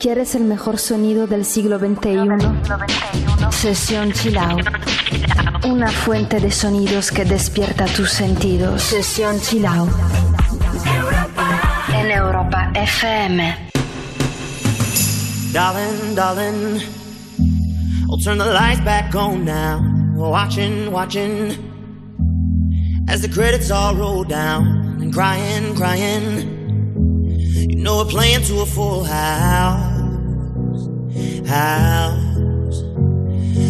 ¿Quieres el mejor sonido del siglo XXI? Sesión Chill Out. Una fuente de sonidos que despierta tus sentidos. Sesión Chill Out. En Europa FM. Darling, darling, I'll turn the lights back on now. Watching, watching, as the credits all roll down and crying, crying. You know we're playing to a full house, house.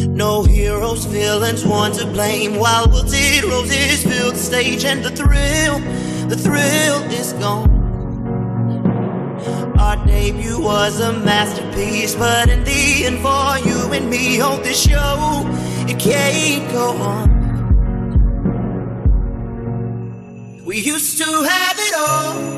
No heroes, villains, one to blame. While wilted roses fill the stage, and the thrill, the thrill is gone. Our debut was a masterpiece, but in the end, for you and me on this show, it can't go on. We used to have it all,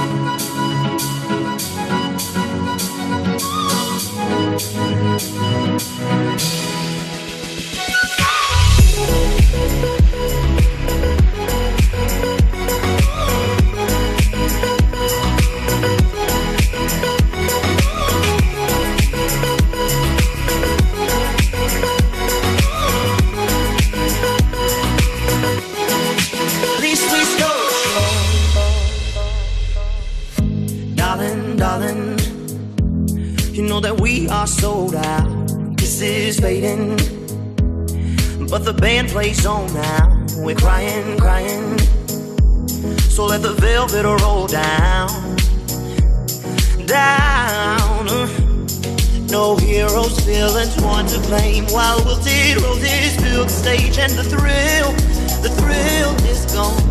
Know that we are sold out. This is fading, but the band plays on now. We're crying, crying. So let the velvet roll down, down. No heroes, villains, one to blame. While wilted roses fill the stage, and the thrill, the thrill is gone.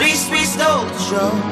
Least we stole the show.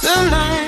Tonight, You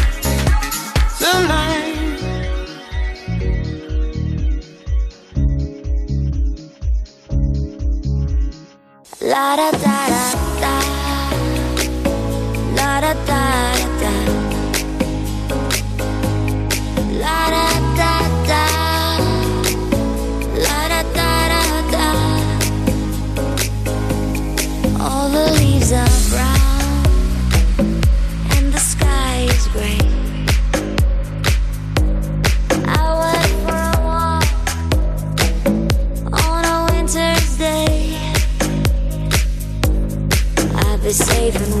Tonight. La da da da da. La da da I'd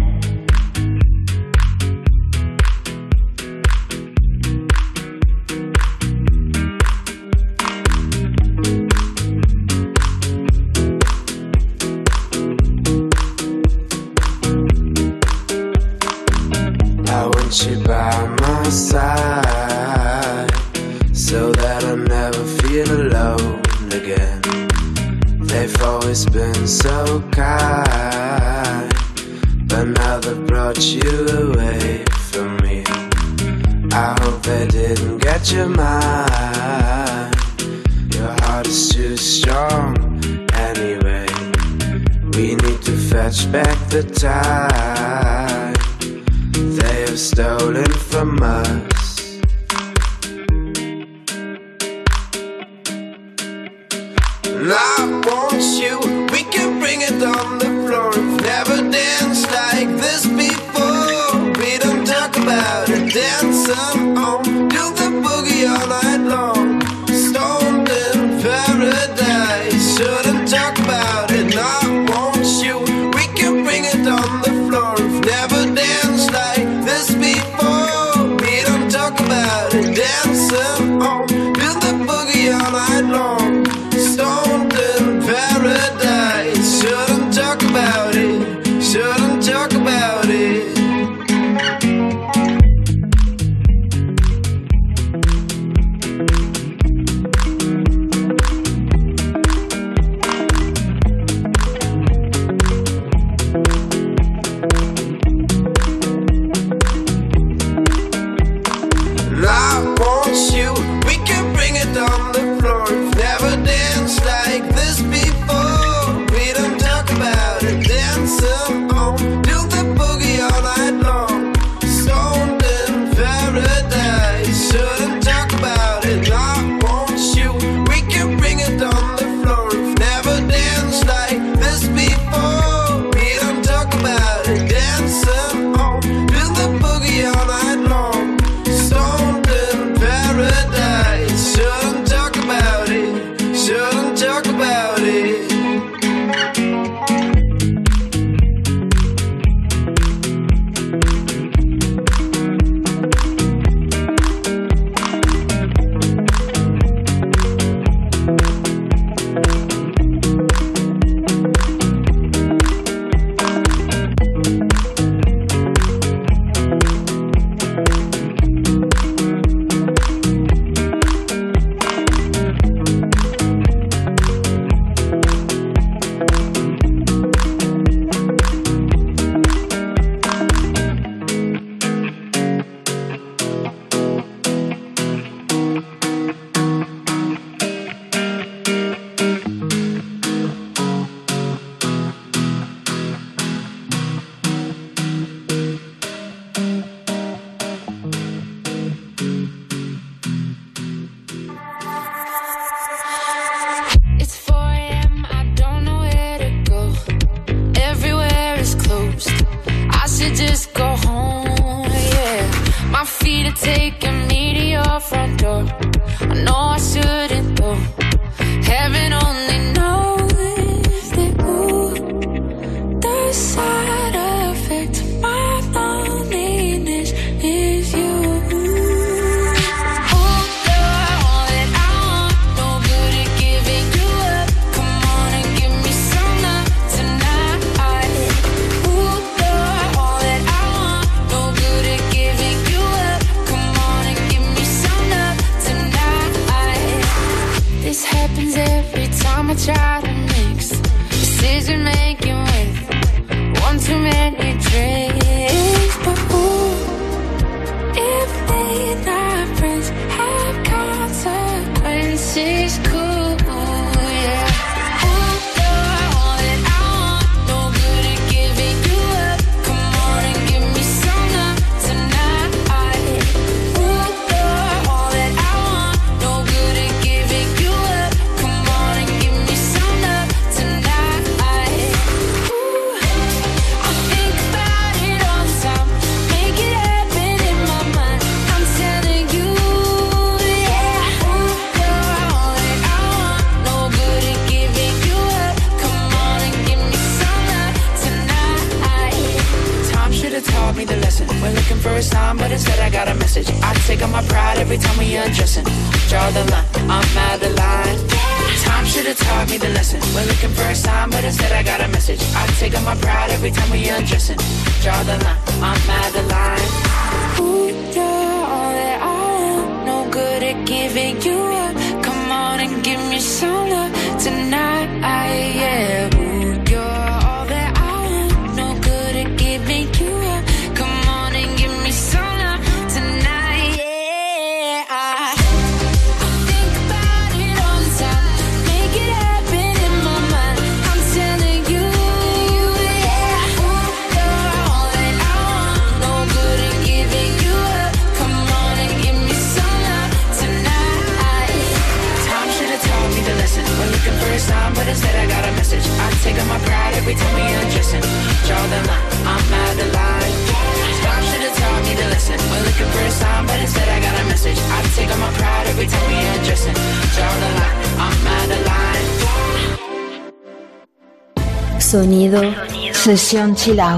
天气凉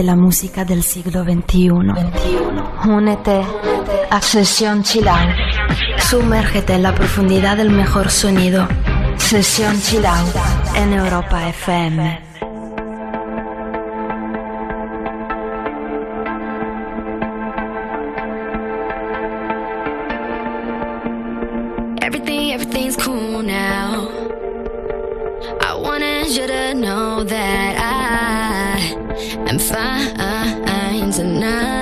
La música del siglo XXI. Únete a Sesión Chill Out. Sumérgete en la profundidad del mejor sonido. Sesión Chill Out en Europa FM. Know that I am fine tonight.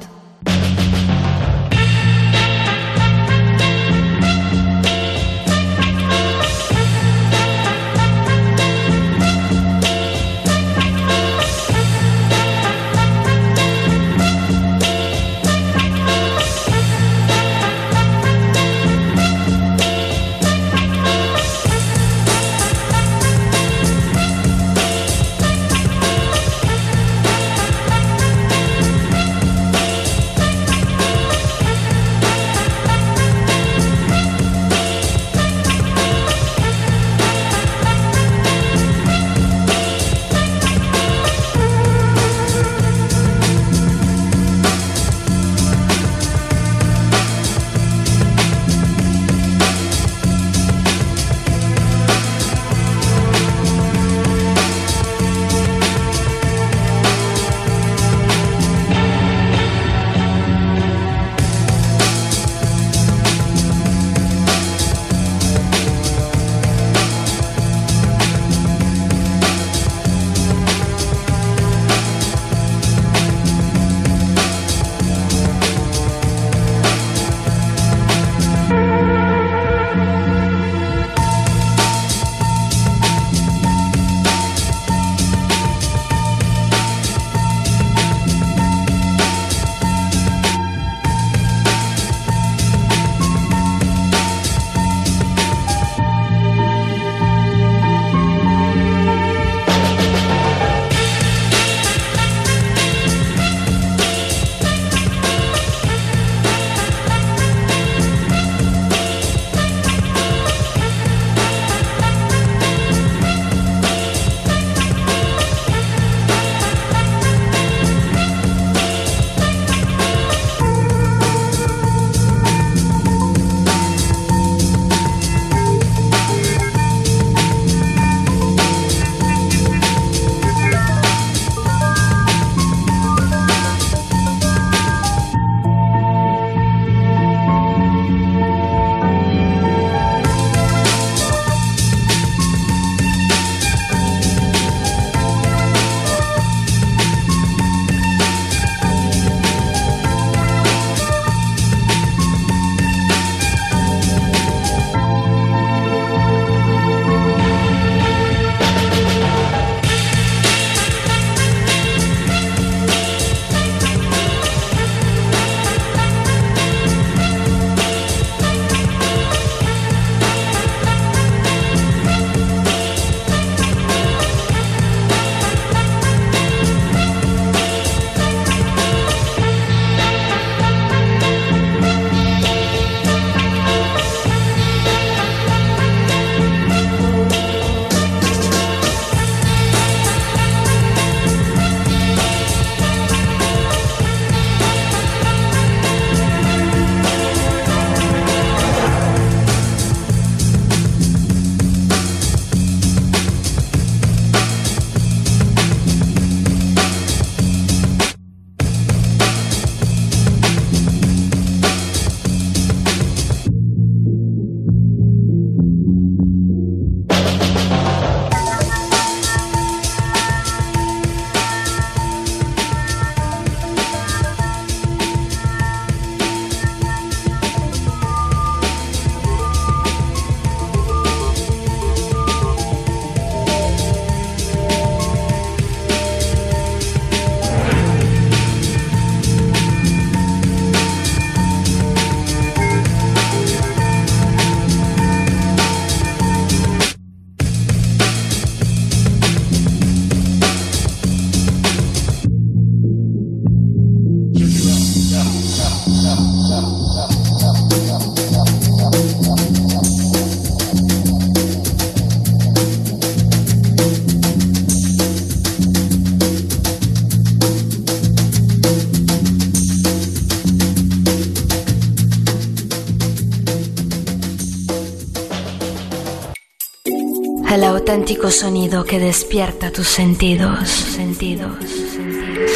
El auténtico sonido que despierta tus sentidos. sentidos.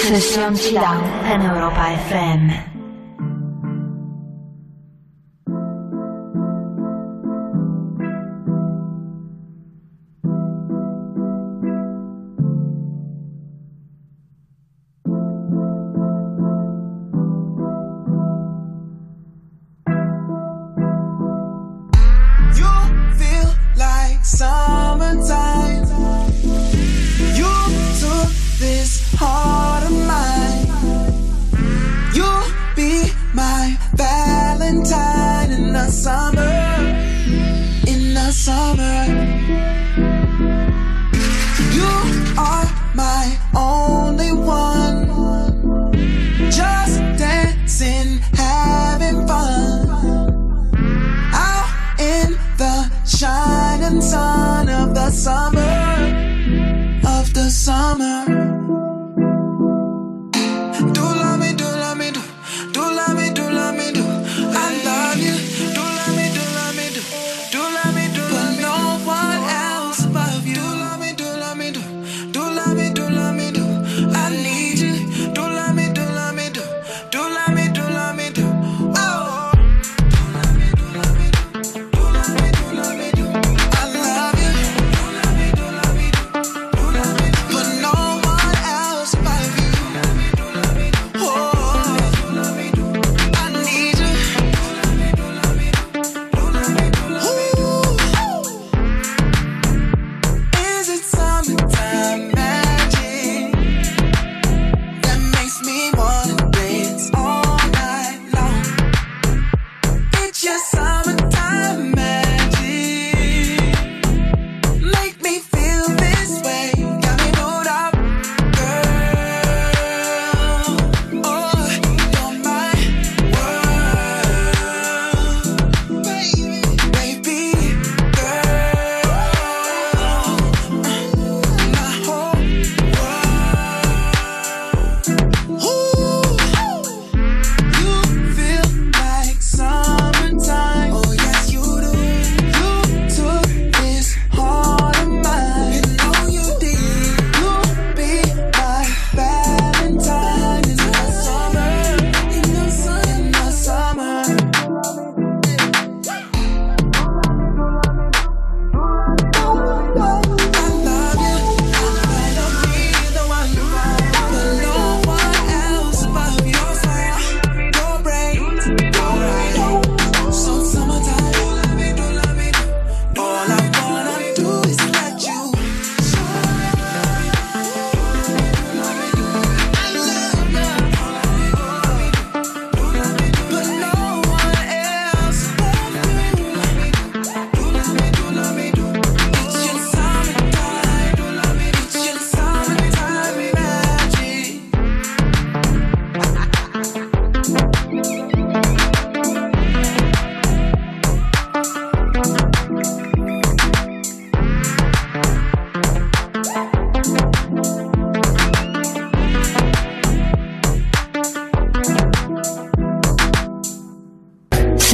Sesión Chill Out en Europa FM.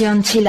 Sesión Chill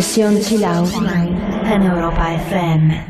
Sesión Chill Out Europa FM.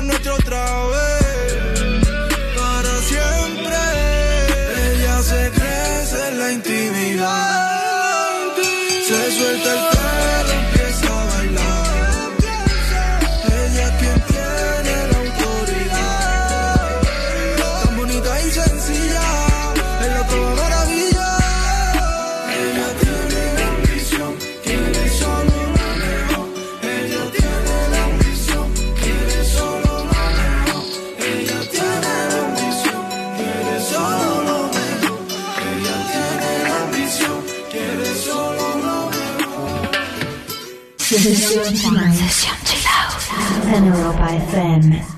Lo nuestro otra vez. En Europa FM.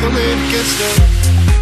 pulling against the. Wave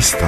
сестра.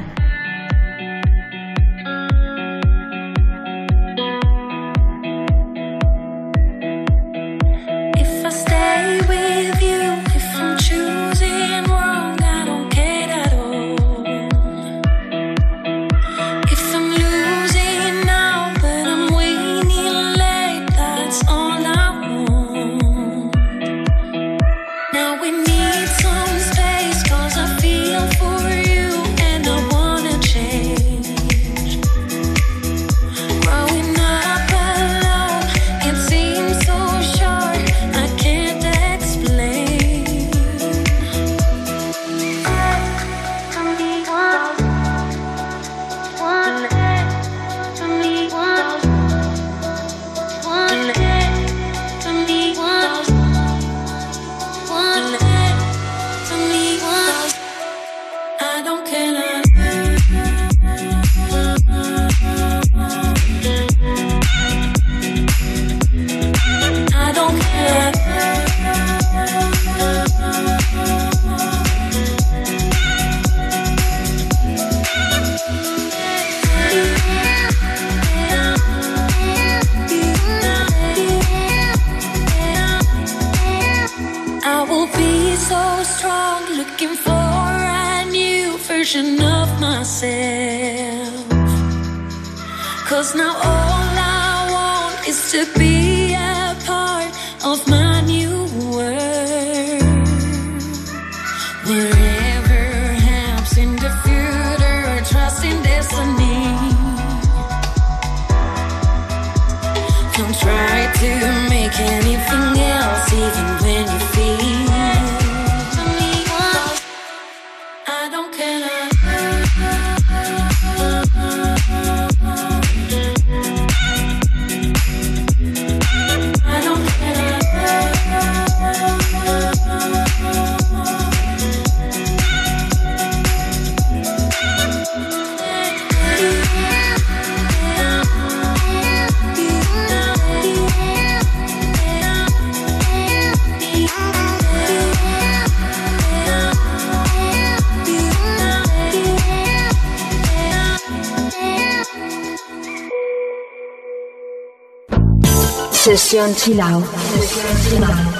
Sesión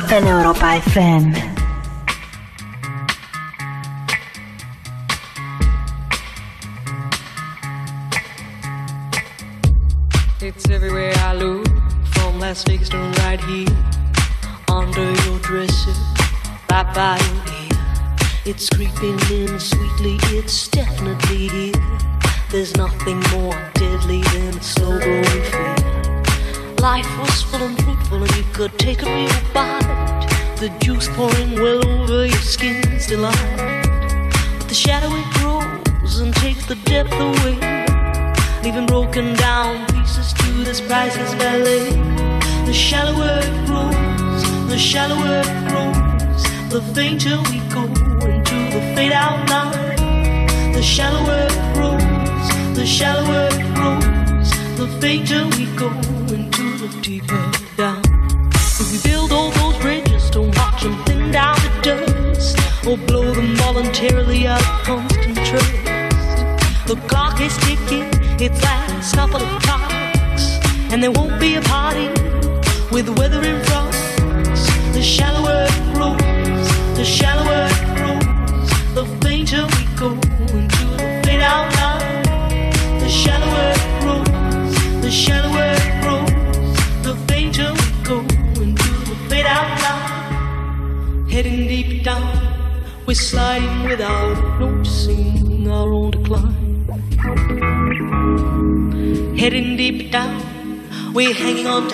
en Europa FM. It's everywhere I look, from Las Vegas to right here, under your dresser, right by your ear. It's creeping priceless ballet. The shallower it grows, the shallower it grows, the fainter we go into the fade out line. The shallower it grows, the shallower it grows, the fainter we go into the deeper down. If we build all those bridges, don't watch them thin down to dust, or blow them voluntarily out of constant trust. The clock is ticking, its last couple of clocks, and there won't be a party with the weather in front. The shallower it grows, the shallower it grows, the fainter we go into the fade out line. The shallower it grows, the shallower it grows, the fainter we go into the fade out line. Heading deep down, we're sliding without noticing our own decline. Heading we're hanging on